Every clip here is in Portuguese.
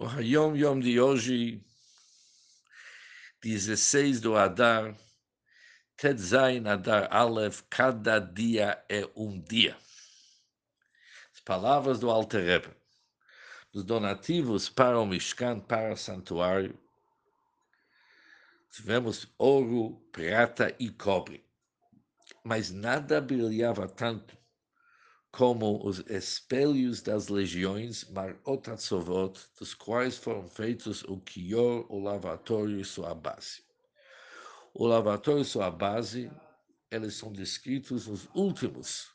O Hayom Yom de hoje, 16 do Adar, Tetzain Adar Aleph, cada dia é um dia. As palavras do Alter Rebbe. Os donativos para o Mishkan, para o santuário, tivemos ouro, prata e cobre. Mas nada brilhava tanto como os espelhos das legiões Marot Atzovot, dos quais foram feitos o Kior, o lavatório e sua base. O lavatório e sua base, eles são descritos nos últimos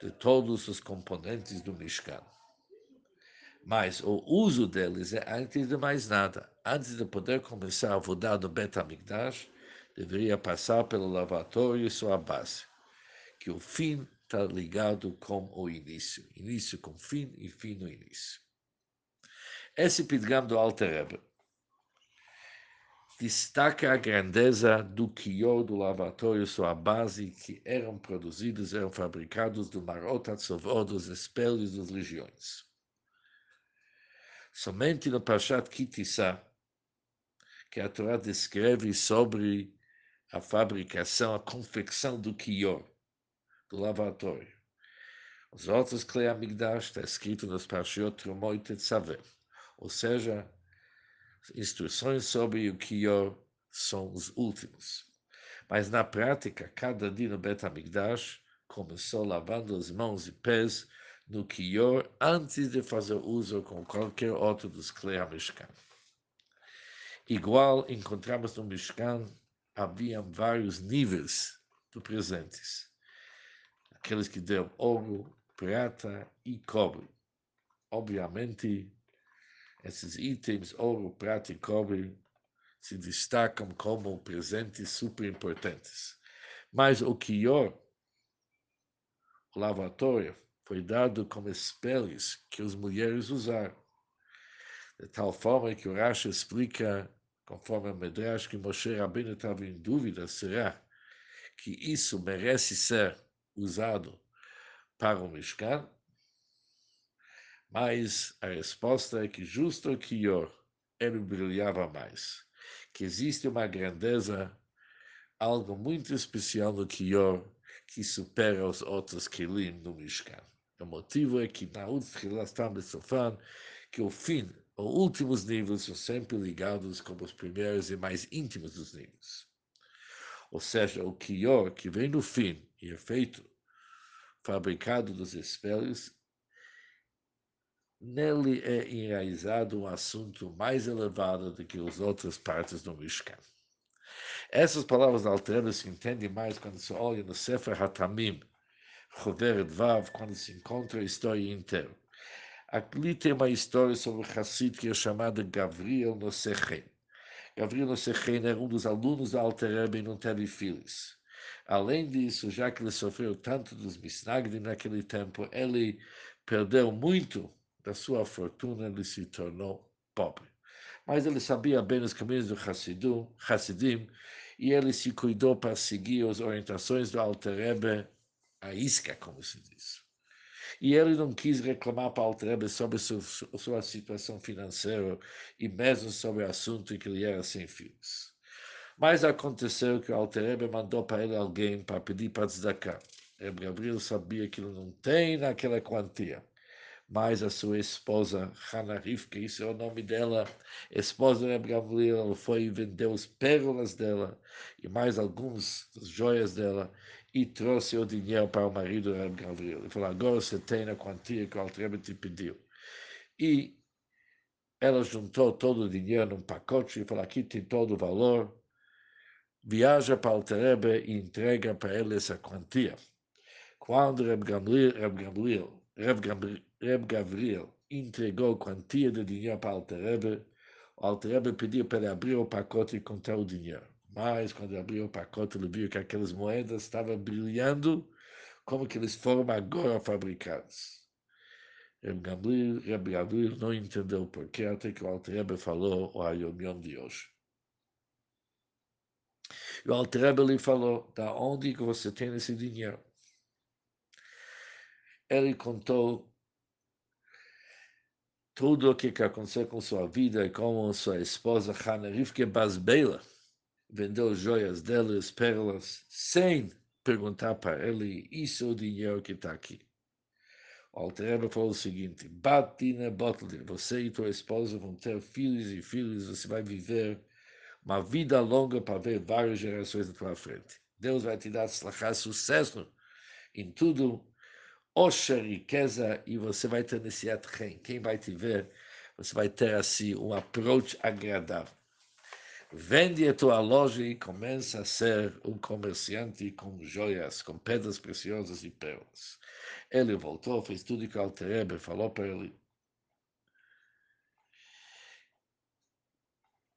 de todos os componentes do Mishkan. Mas o uso deles é antes de mais nada. Antes de poder começar a vodar do Bet HaMikdash, deveria passar pelo lavatório e sua base, que o fim está ligado com o início. Início com fim e fim no início. Esse pidgam do Alter Rebbe destaca a grandeza do quior do lavatório, sua base, que eram produzidos, eram fabricados do Marot Atzovot, dos espelhos das legiões. Somente no Pashat Kitissa, que a Torá descreve sobre a fabricação, a confecção do quior, do lavatório. Os outros Klei Amigdash está escrito nos Parshiot Trumot Tetzaveh, ou seja, instruções sobre o Kior são os últimos. Mas na prática, cada dia no Bet Amigdash começou lavando as mãos e pés no Kior antes de fazer uso com qualquer outro dos Klei Mishkan. Igual encontramos no Mishkan, havia vários níveis de presentes aqueles que dão ouro, prata e cobre. Obviamente, esses itens, ouro, prata e cobre, se destacam como presentes super importantes. Mas o quior, o lavatório, foi dado como espelhos que as mulheres usaram. De tal forma que o Rashi explica, conforme a Medrash, que Moshe Rabbeinu estava em dúvida, será que isso merece ser usado para o Mishkan, mas a resposta é que justo o Kior ele brilhava mais, que existe uma grandeza, algo muito especial no Kior que supera os outros Kilim no Mishkan. O motivo é que na última Sofan, que o fim, os últimos níveis são sempre ligados com os primeiros e mais íntimos dos níveis. Ou seja, o Kior que vem no fim e é feito fabricado dos espelhos, nele é enraizado um assunto mais elevado do que as outras partes do Mishkan. Essas palavras alternas se entendem mais quando se olha no Sefer Hatamim, Chover Vav, quando se encontra a história inteira. Aqui tem uma história sobre o Hassid que é chamado Gavriel Nosechen. Gavriel Nosechen era um dos alunos da Alter Rebbe no Telefilis. Além disso, já que ele sofreu tanto dos Misnagdim naquele tempo, ele perdeu muito da sua fortuna, ele se tornou pobre. Mas ele sabia bem os caminhos do Hassidim, Hassidim e ele se cuidou para seguir as orientações do Alter Rebbe, a isca, como se diz. E ele não quis reclamar para o Alter Rebbe sobre sua, sua situação financeira e mesmo sobre o assunto que ele era sem filhos. Mas aconteceu que o Alterebe mandou para ele alguém para pedir para tzedakah. Reb Gabriel sabia que ele não tem naquela quantia. Mas a sua esposa, Hannah Rivka, isso é o nome dela, esposa de Gabriel, foi e vendeu as pérolas dela e mais algumas joias dela e trouxe o dinheiro para o marido de Reb Gabriel. Ele falou, agora você tem a quantia que o Alterebe te pediu. E ela juntou todo o dinheiro num pacote e falou, aqui tem todo o valor, viaja para Alterebe e entrega para ele essa quantia. Quando Reb Gabriel, Reb Gabriel, Reb Gabriel, Reb Gabriel entregou quantia de dinheiro para Alterebe, o Alterebe pediu para ele abrir o pacote e contar o dinheiro. Mas quando abriu o pacote, ele viu que aquelas moedas estavam brilhando como que eles foram agora fabricados. Reb Gabriel não entendeu porquê, até que o Alterebe falou o Ayomion de hoje. E o Altrebe lhe falou, da onde que você tem esse dinheiro? Ele contou tudo o que aconteceu com sua vida e como sua esposa Hannah Rivke Basbeila vendeu joias dela, as pérolas, sem perguntar para ele, isso é o dinheiro que está aqui. O Altereba falou o seguinte, Batina Botlin, você e tua esposa vão ter filhos e filhos, você vai viver uma vida longa para ver várias gerações na tua frente. Deus vai te dar sucesso em tudo, oxa, riqueza, e você vai ter nesse quem? Quem vai te ver, você vai ter assim um approach agradável. Vende a tua loja e começa a ser um comerciante com joias, com pedras preciosas e pérolas. Ele voltou, fez tudo que Alterebe falou para ele.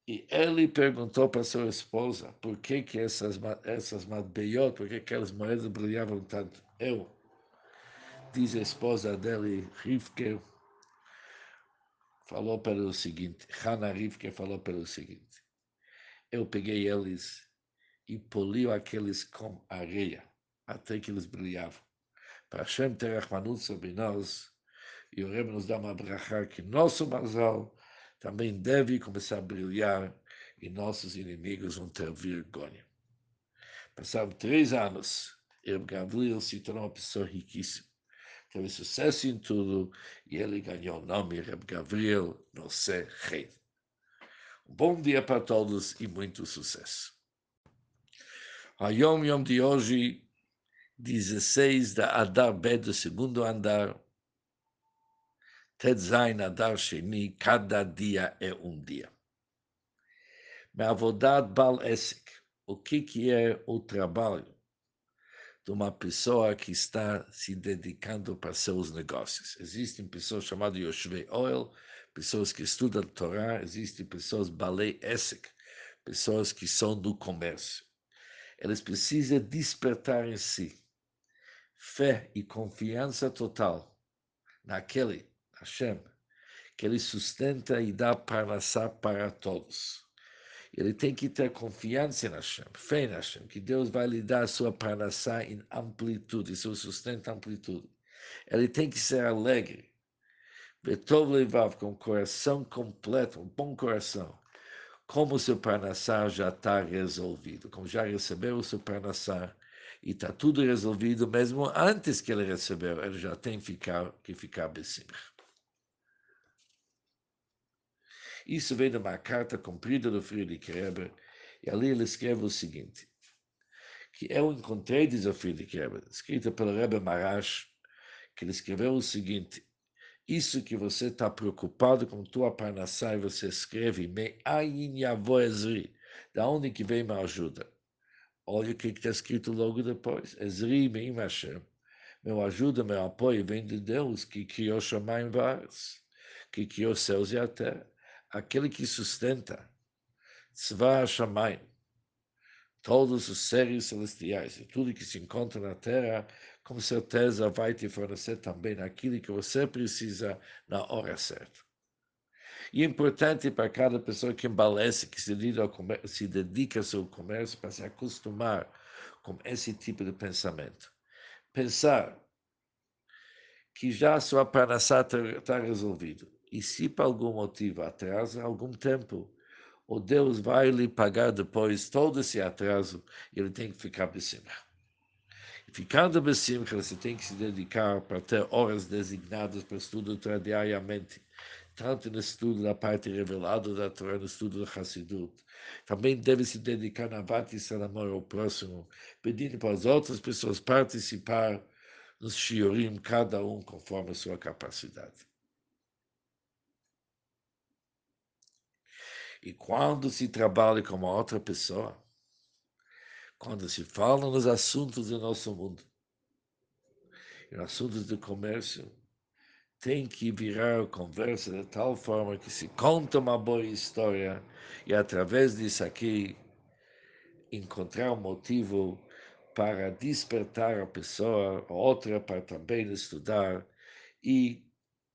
E ele perguntou para sua esposa por que, que essas, essas madbeiot, por que aquelas moedas brilhavam tanto. Eu, diz a esposa dele, Rivke, falou para o seguinte, Hannah Rivke falou para o seguinte, eu peguei eles e poliu aqueles com areia, até que eles brilhavam. Para Hashem ter Rahmanut sobre nós, e o Rebbe nos dá uma brachá que nosso mazal também deve começar a brilhar e nossos inimigos vão ter vergonha. Passaram três anos, Reb Gabriel se tornou uma pessoa riquíssima. Teve sucesso em tudo e ele ganhou o nome Reb Gabriel Nosé Rei. Bom dia para todos e muito sucesso. A Yom Yom de hoje 16 da Adar B do segundo andar, Tetzain Adar Sheni, cada dia é um dia. Meavodad Bal Esek, o que, que é o trabalho de uma pessoa que está se dedicando para seus negócios? Existem pessoas chamadas Yoshvei Oil, pessoas que estudam Torá, existem pessoas Balei Esek, pessoas que são do comércio. Eles precisam despertar em si fé e confiança total naquele Hashem, que ele sustenta e dá parnassá para todos. Ele tem que ter confiança em Hashem, fé em Hashem, que Deus vai lhe dar a sua parnassá em amplitude, seu sustento em amplitude. Ele tem que ser alegre, Betov Levav, com coração completo, um bom coração, como o seu parnassá já está resolvido, como já recebeu o seu parnassá, e está tudo resolvido mesmo antes que ele recebeu, ele já tem ficar, que ficar. Isso vem de uma carta comprida do Friedrich Rebbe, e ali ele escreve o seguinte, que eu encontrei, diz o Friedrich Rebbe, escrita pelo Rebbe Marash, que ele escreveu o seguinte, isso que você está preocupado com tua parnassá e você escreve, me ezri, da onde que vem minha ajuda? Olha o que está escrito logo depois. Ezri Meim Hashem. Meu ajuda, meu apoio vem de Deus, que criou Shamayim Vares, que criou céus e a terra. Aquele que sustenta Tzva Shamayim, todos os seres celestiais e tudo que se encontra na terra, com certeza vai te fornecer também aquilo que você precisa na hora certa. E é importante para cada pessoa que embalece, que se dedica, ao comércio, se dedica ao seu comércio, para se acostumar com esse tipo de pensamento. Pensar que já a sua panassá está resolvido. E se por algum motivo atrasa algum tempo, o Deus vai lhe pagar depois todo esse atraso e ele tem que ficar cima. Ficando cima, você tem que se dedicar para ter horas designadas para estudo diariamente tanto no estudo da parte revelada da Torá, no estudo do Hassidut. Também deve se dedicar na Vatição amor ao próximo, pedindo para as outras pessoas participar nos shiurim, cada um conforme a sua capacidade. E quando se trabalha com uma outra pessoa, quando se fala nos assuntos do nosso mundo, em assuntos de comércio, tem que virar a conversa de tal forma que se conta uma boa história e através disso aqui encontrar um motivo para despertar a pessoa, a outra para também estudar e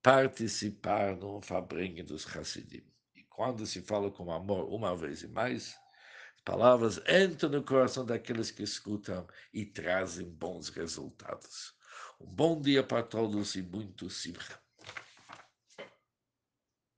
participar no fabrinho dos Hassidim. E quando se fala com amor uma vez e mais, palavras entram no coração daqueles que escutam e trazem bons resultados. Um bom dia para todos e muito simcha.